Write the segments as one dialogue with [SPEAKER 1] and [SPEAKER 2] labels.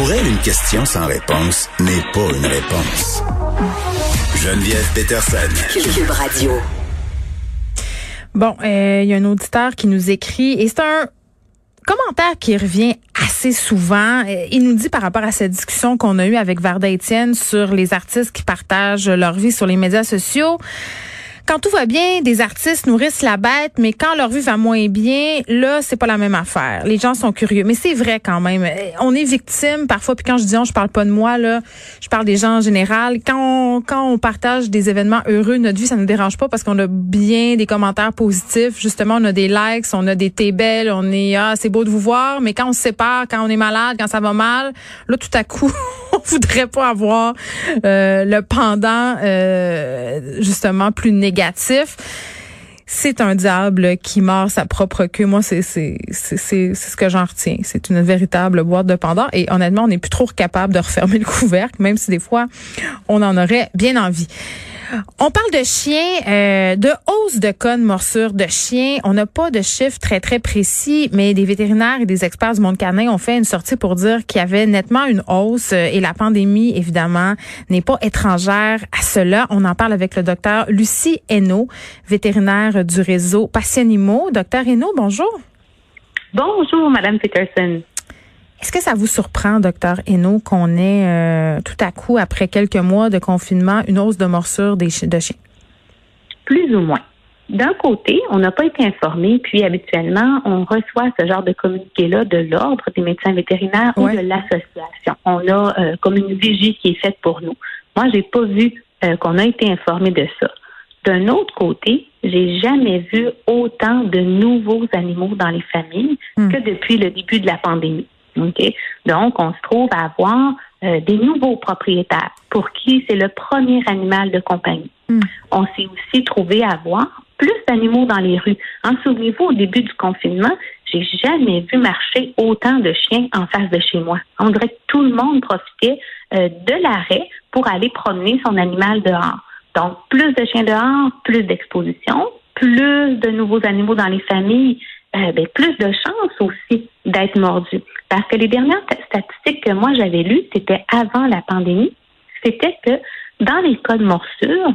[SPEAKER 1] Pour elle, une question sans réponse n'est pas une réponse. Geneviève Peterson.
[SPEAKER 2] Cube Radio.
[SPEAKER 3] Bon, euh, il y a un auditeur qui nous écrit et c'est un commentaire qui revient assez souvent. Euh, il nous dit par rapport à cette discussion qu'on a eue avec Varda Etienne sur les artistes qui partagent leur vie sur les médias sociaux quand tout va bien, des artistes nourrissent la bête, mais quand leur vie va moins bien, là, c'est pas la même affaire. Les gens sont curieux, mais c'est vrai quand même. On est victime parfois, puis quand je dis on, je parle pas de moi là, je parle des gens en général. Quand on, quand on partage des événements heureux, notre vie, ça nous dérange pas parce qu'on a bien des commentaires positifs. Justement, on a des likes, on a des t'es belles, on est ah c'est beau de vous voir, mais quand on se sépare, quand on est malade, quand ça va mal, là tout à coup, on voudrait pas avoir euh, le pendant euh, justement plus négatif c'est un diable qui mord sa propre queue. Moi, c'est c'est c'est ce que j'en retiens. C'est une véritable boîte de Pandore. Et honnêtement, on n'est plus trop capable de refermer le couvercle, même si des fois on en aurait bien envie. On parle de chiens, euh, de hausse de cas de morsure de chiens. On n'a pas de chiffres très, très précis, mais des vétérinaires et des experts du monde canin ont fait une sortie pour dire qu'il y avait nettement une hausse euh, et la pandémie, évidemment, n'est pas étrangère à cela. On en parle avec le docteur Lucie Hainaut, vétérinaire du réseau Passionimo. Docteur Hainaut, bonjour.
[SPEAKER 4] Bonjour, Madame Peterson.
[SPEAKER 3] Est-ce que ça vous surprend, docteur Hainaut, qu'on ait euh, tout à coup, après quelques mois de confinement, une hausse de morsure des de chiens?
[SPEAKER 4] Plus ou moins. D'un côté, on n'a pas été informé, puis habituellement, on reçoit ce genre de communiqué-là de l'Ordre des médecins vétérinaires ou de l'association. On a euh, comme une vigie qui est faite pour nous. Moi, j'ai pas vu euh, qu'on a été informé de ça. D'un autre côté, j'ai jamais vu autant de nouveaux animaux dans les familles hmm. que depuis le début de la pandémie. Donc, on se trouve à avoir euh, des nouveaux propriétaires pour qui c'est le premier animal de compagnie. Hmm. On s'est aussi trouvé à avoir plus d'animaux dans les rues. En souvenez-vous, au début du confinement, j'ai jamais vu marcher autant de chiens en face de chez moi. On dirait que tout le monde profitait euh, de l'arrêt pour aller promener son animal dehors. Donc, plus de chiens dehors, plus d'exposition, plus de nouveaux animaux dans les familles, euh, ben, plus de chances aussi d'être mordu. Parce que les dernières statistiques que moi j'avais lues, c'était avant la pandémie, c'était que dans les cas de morsure,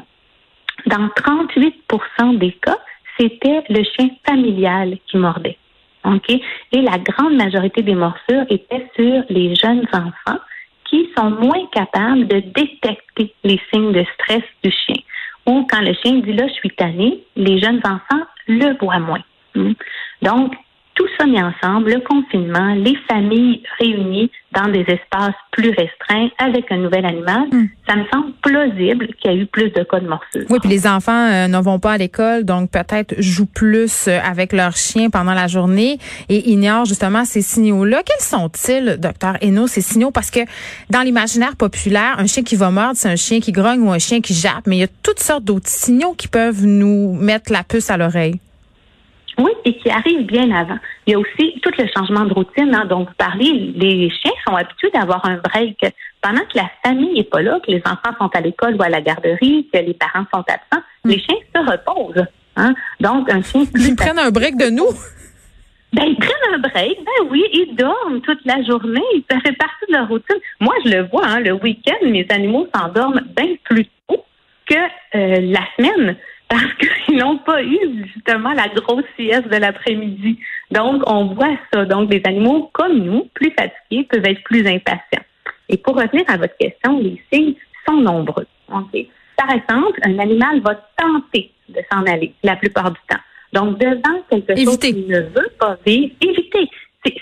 [SPEAKER 4] dans 38% des cas, c'était le chien familial qui mordait. OK? Et la grande majorité des morsures étaient sur les jeunes enfants qui sont moins capables de détecter les signes de stress du chien. Ou quand le chien dit là, je suis tanné, les jeunes enfants le voient moins. Hmm? Donc, tout ça mis ensemble, le confinement, les familles réunies dans des espaces plus restreints avec un nouvel animal, hmm. ça me semble plausible qu'il y a eu plus de cas de morsure.
[SPEAKER 3] Oui, puis les enfants euh, ne vont pas à l'école, donc peut-être jouent plus euh, avec leur chien pendant la journée et ignorent justement ces signaux-là. Quels sont-ils, docteur Hainaut, ces signaux? Parce que dans l'imaginaire populaire, un chien qui va mordre, c'est un chien qui grogne ou un chien qui jappe, mais il y a toutes sortes d'autres signaux qui peuvent nous mettre la puce à l'oreille.
[SPEAKER 4] Oui, et qui arrive bien avant. Il y a aussi tout le changement de routine hein, dont vous parlez. Les chiens sont habitués d'avoir un break pendant que la famille n'est pas là, que les enfants sont à l'école ou à la garderie, que les parents sont absents. Hmm. Les chiens se reposent. Hein? Donc, un chien
[SPEAKER 3] plus. Ils prennent un break de nous?
[SPEAKER 4] Ben, ils prennent un break, ben oui, ils dorment toute la journée. Ça fait partie de leur routine. Moi, je le vois, hein, le week-end, mes animaux s'endorment bien plus tôt que euh, la semaine parce qu'ils n'ont pas eu justement la grosse sieste de l'après-midi. Donc, on voit ça. Donc, des animaux comme nous, plus fatigués, peuvent être plus impatients. Et pour revenir à votre question, les signes sont nombreux. Par exemple, un animal va tenter de s'en aller la plupart du temps. Donc, devant quelque chose qu'il ne veut pas vivre, éviter.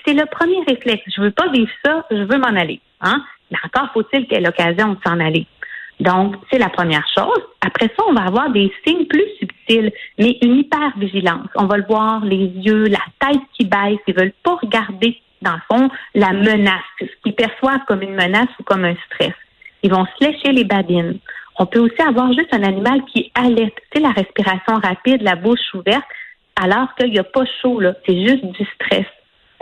[SPEAKER 4] C'est le premier réflexe. Je veux pas vivre ça, je veux m'en aller. Hein? Mais encore faut-il qu'il ait l'occasion de s'en aller. Donc, c'est la première chose. Après ça, on va avoir des signes plus subtils, mais une hyper-vigilance. On va le voir, les yeux, la tête qui baisse, ils veulent pas regarder dans le fond, la menace, ce qu'ils perçoivent comme une menace ou comme un stress. Ils vont se les babines. On peut aussi avoir juste un animal qui alerte, tu la respiration rapide, la bouche ouverte, alors qu'il n'y a pas chaud, là. C'est juste du stress.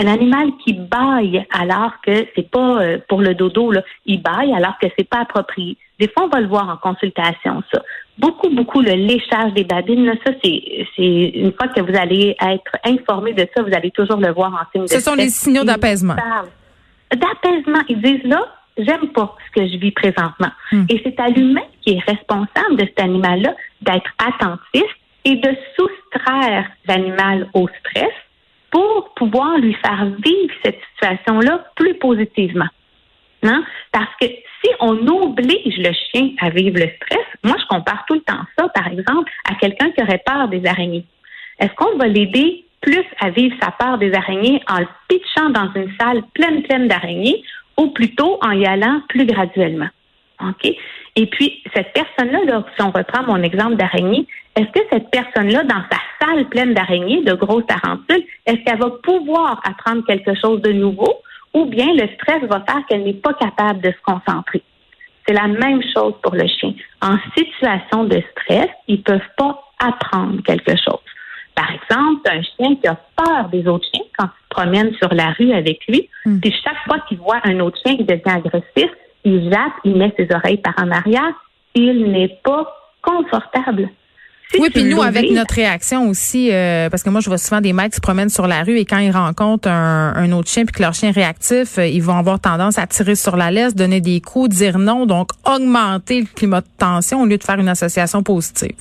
[SPEAKER 4] Un animal qui baille alors que c'est pas euh, pour le dodo, là. Il baille alors que c'est pas approprié. Des fois, on va le voir en consultation, ça. Beaucoup, beaucoup, le léchage des babines, là, ça, c'est, c'est une fois que vous allez être informé de ça, vous allez toujours le voir en signe
[SPEAKER 3] Ce sont les signaux d'apaisement.
[SPEAKER 4] D'apaisement. Ils disent là, j'aime pas ce que je vis présentement. Hmm. Et c'est à l'humain qui est responsable de cet animal-là d'être attentif et de soustraire l'animal au stress pour pouvoir lui faire vivre cette situation-là plus positivement. Non? Parce que si on oblige le chien à vivre le stress, moi je compare tout le temps ça, par exemple, à quelqu'un qui aurait peur des araignées. Est-ce qu'on va l'aider plus à vivre sa peur des araignées en le pitchant dans une salle pleine, pleine d'araignées ou plutôt en y allant plus graduellement? OK? Et puis, cette personne-là, là, si on reprend mon exemple d'araignée, est-ce que cette personne-là, dans sa salle pleine d'araignées, de grosses tarentules, est-ce qu'elle va pouvoir apprendre quelque chose de nouveau ou bien le stress va faire qu'elle n'est pas capable de se concentrer? C'est la même chose pour le chien. En situation de stress, ils ne peuvent pas apprendre quelque chose. Par exemple, un chien qui a peur des autres chiens quand il se promène sur la rue avec lui, hmm. puis chaque fois qu'il voit un autre chien qui devient agressif, il jappe, il met ses oreilles par en arrière, il n'est pas confortable
[SPEAKER 3] oui, puis nous, avec notre réaction aussi, euh, parce que moi, je vois souvent des maîtres qui se promènent sur la rue et quand ils rencontrent un, autre chien puis que leur chien est réactif, euh, ils vont avoir tendance à tirer sur la laisse, donner des coups, dire non, donc augmenter le climat de tension au lieu de faire une association positive.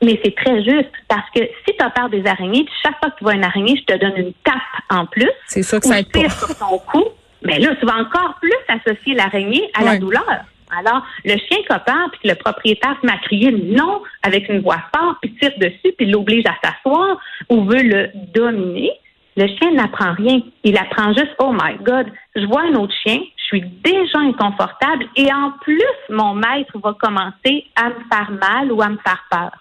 [SPEAKER 4] Mais c'est très juste parce que si tu as peur des araignées, chaque fois que tu vois une araignée, je te donne une tape en plus.
[SPEAKER 3] C'est ça que ça aide pas.
[SPEAKER 4] sur ton cou. Mais là, tu vas encore plus associer l'araignée à la douleur. Alors, le chien copain, puis le propriétaire se met à crier non avec une voix forte, puis tire dessus, puis l'oblige à s'asseoir ou veut le dominer, le chien n'apprend rien. Il apprend juste, oh my God, je vois un autre chien, je suis déjà inconfortable et en plus, mon maître va commencer à me faire mal ou à me faire peur.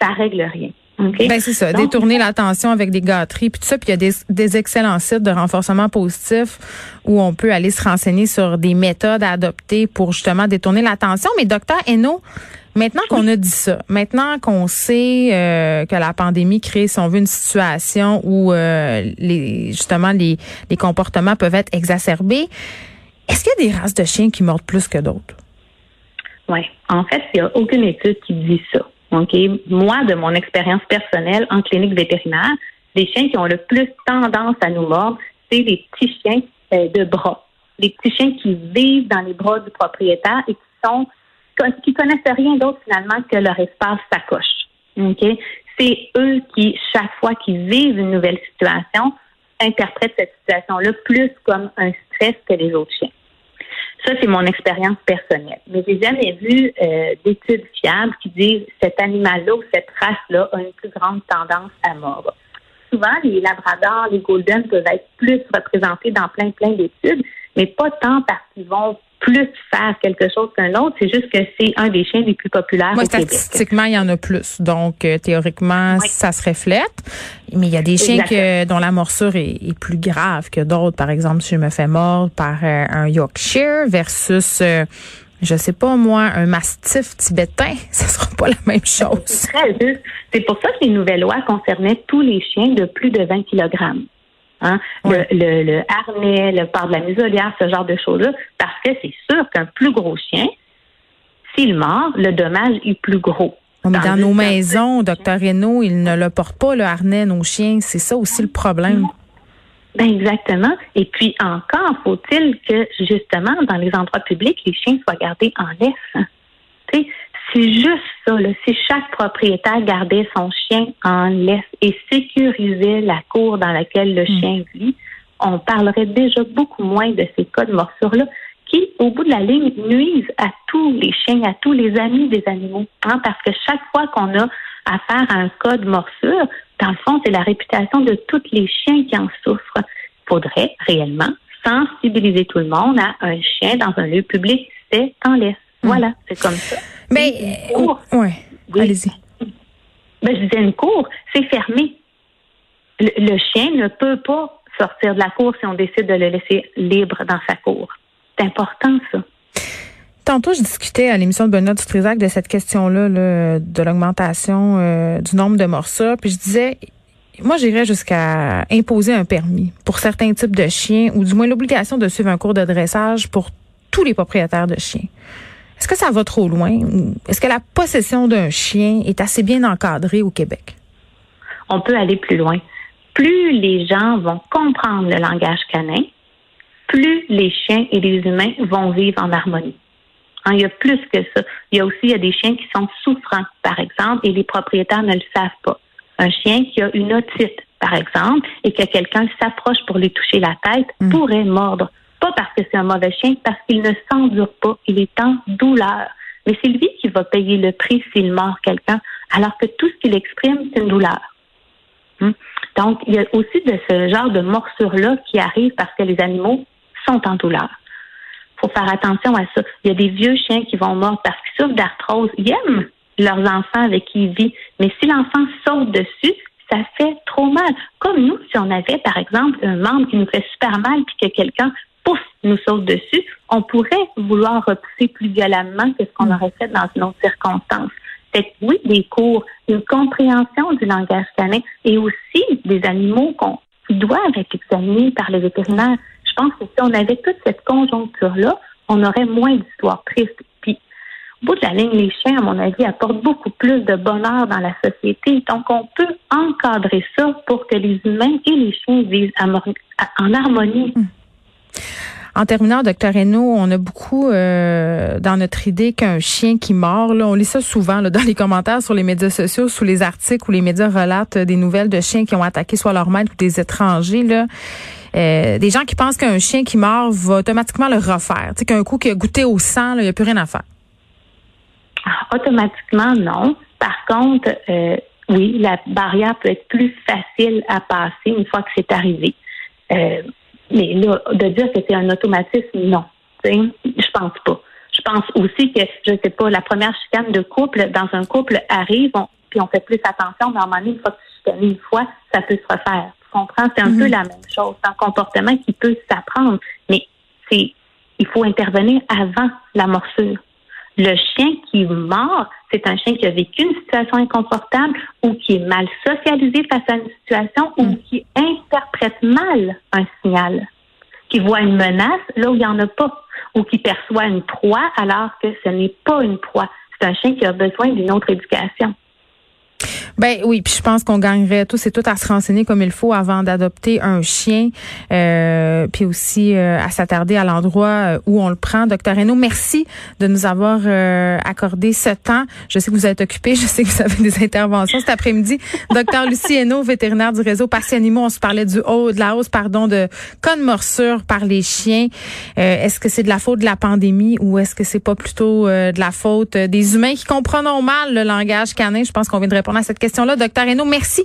[SPEAKER 4] Ça règle rien.
[SPEAKER 3] Ben c'est ça, détourner l'attention avec des gâteries puis tout ça, puis il y a des, des, excellents sites de renforcement positif où on peut aller se renseigner sur des méthodes à adopter pour justement détourner l'attention. Mais docteur Eno, maintenant qu'on a dit ça, maintenant qu'on sait euh, que la pandémie crée, si on veut, une situation où euh, les justement les, les comportements peuvent être exacerbés, est-ce qu'il y a des races de chiens qui mordent plus que d'autres?
[SPEAKER 4] Oui, en fait, il n'y a aucune étude qui dit ça. Moi, de mon expérience personnelle en clinique vétérinaire, les chiens qui ont le plus tendance à nous mordre, c'est les petits chiens euh, de bras. Les petits chiens qui vivent dans les bras du propriétaire et qui sont qui connaissent rien d'autre finalement que leur espace sacoche. Okay? C'est eux qui, chaque fois qu'ils vivent une nouvelle situation, interprètent cette situation-là plus comme un stress que les autres chiens. Ça, c'est mon expérience personnelle. Mais j'ai jamais vu euh, d'études fiables qui disent cet animal-là ou cette race-là a une plus grande tendance à mordre. Souvent, les labradors, les golden peuvent être plus représentés dans plein, plein d'études, mais pas tant parce qu'ils vont plus faire quelque chose qu'un autre. C'est juste que c'est un des chiens les plus populaires
[SPEAKER 3] au statistiquement, il y en a plus. Donc, euh, théoriquement, ça se reflète. Mais il y a des chiens que, dont la morsure est, plus grave que d'autres. Par exemple, si je me fais mordre par euh, un Yorkshire versus... Euh, je sais pas moi, un mastif tibétain, ce sera pas la même chose.
[SPEAKER 4] C'est pour ça que les nouvelles lois concernaient tous les chiens de plus de 20 kg. Hein? Le, le, harnais, le port de la muselière, ce genre de choses-là, parce que c'est sûr qu'un plus gros chien, s'il mord, le dommage est plus gros.
[SPEAKER 3] Mais dans nos maisons, docteur Renault, il ne le porte pas, le harnais, nos chiens. C'est ça aussi le problème.
[SPEAKER 4] Ben exactement. Et puis encore, faut-il que justement, dans les endroits publics, les chiens soient gardés en laisse. C'est juste ça. Si chaque propriétaire gardait son chien en laisse et sécurisait la cour dans laquelle le hmm. chien vit, on parlerait déjà beaucoup moins de ces cas de morsure-là qui, au bout de la ligne, nuisent à tous les chiens, à tous les amis des animaux. Hein, parce que chaque fois qu'on a affaire à un cas de morsure, dans le fond, c'est la réputation de tous les chiens qui en souffrent. Il faudrait réellement sensibiliser tout le monde à un chien dans un lieu public, c'est en laisse. Hmm. Voilà, c'est comme ça.
[SPEAKER 3] Mais, euh, ouais, allez-y.
[SPEAKER 4] Ben, je disais une cour, c'est fermé. Le, chien ne peut pas sortir de la cour si on décide de le laisser libre dans sa cour. C'est important, ça.
[SPEAKER 3] Tantôt, je discutais à l'émission de Benoît Dutrisac de cette question-là de l'augmentation euh, du nombre de morsures. Puis je disais, moi, j'irais jusqu'à imposer un permis pour certains types de chiens, ou du moins l'obligation de suivre un cours de dressage pour tous les propriétaires de chiens. Est-ce que ça va trop loin? Est-ce que la possession d'un chien est assez bien encadrée au Québec?
[SPEAKER 4] On peut aller plus loin. Plus les gens vont comprendre le langage canin, plus les chiens et les humains vont vivre en harmonie. Hein, il y a plus que ça. Il y a aussi il y a des chiens qui sont souffrants, par exemple, et les propriétaires ne le savent pas. Un chien qui a une otite, par exemple, et que quelqu'un s'approche pour lui toucher la tête, mm. pourrait mordre. Pas parce que c'est un mauvais chien, parce qu'il ne s'endure pas. Il est en douleur. Mais c'est lui qui va payer le prix s'il mord quelqu'un, alors que tout ce qu'il exprime, c'est une douleur. Hmm? Donc, il y a aussi de ce genre de morsure-là qui arrive parce que les animaux sont en douleur faut faire attention à ça. Il y a des vieux chiens qui vont mordre parce qu'ils souffrent d'arthrose. Ils aiment leurs enfants avec qui ils vivent. Mais si l'enfant saute dessus, ça fait trop mal. Comme nous, si on avait, par exemple, un membre qui nous fait super mal puis que quelqu'un, pouf, nous saute dessus, on pourrait vouloir repousser plus violemment que ce qu'on aurait fait dans une autre circonstance. C'est oui, des cours, une compréhension du langage canin et aussi des animaux qu'on doivent être examinés par les vétérinaires je pense que si on avait toute cette conjoncture-là, on aurait moins d'histoires tristes. Puis, au bout de la ligne, les chiens, à mon avis, apportent beaucoup plus de bonheur dans la société. Donc, on peut encadrer ça pour que les humains et les chiens vivent en harmonie.
[SPEAKER 3] En terminant, docteur Hainaut, on a beaucoup euh, dans notre idée qu'un chien qui mord, là, on lit ça souvent là, dans les commentaires sur les médias sociaux, sous les articles où les médias relatent des nouvelles de chiens qui ont attaqué soit leur maître ou des étrangers. Là. Euh, des gens qui pensent qu'un chien qui mord va automatiquement le refaire. Tu qu'un coup qui a goûté au sang, il n'y a plus rien à faire.
[SPEAKER 4] Ah, automatiquement, non. Par contre, euh, oui, la barrière peut être plus facile à passer une fois que c'est arrivé. Euh, mais là, de dire que c'est un automatisme, non. Je pense pas. Je pense aussi que, je ne sais pas, la première chicane de couple, dans un couple, arrive, puis on fait plus attention, mais à un moment donné, une fois que tu chicanes une fois, ça peut se refaire. C'est un peu mhm. la même chose. C'est un comportement qui peut s'apprendre, mais c'est il faut intervenir avant la morsure. Le chien qui mord, c'est un chien qui a vécu une situation inconfortable ou qui est mal socialisé face à une situation ou mhm. qui interprète mal un signal, qui voit une menace là où il n'y en a pas, ou qui perçoit une proie alors que ce n'est pas une proie. C'est un chien qui a besoin d'une autre éducation.
[SPEAKER 3] Ben oui, puis je pense qu'on gagnerait tous et toutes à se renseigner comme il faut avant d'adopter un chien, euh, puis aussi euh, à s'attarder à l'endroit euh, où on le prend. Docteur Reynaud, merci de nous avoir euh, accordé ce temps. Je sais que vous êtes occupé, je sais que vous avez des interventions cet après-midi. Docteur Lucie Hainaut, vétérinaire du réseau Parti Animaux, on se parlait du haut, de la hausse, pardon, de cas morsure par les chiens. est-ce que c'est de la faute de la pandémie ou est-ce que c'est pas plutôt de la faute des humains qui comprennent mal le langage canin? Je pense qu'on vient de répondre à cette question-là. Docteur Hainaut, merci.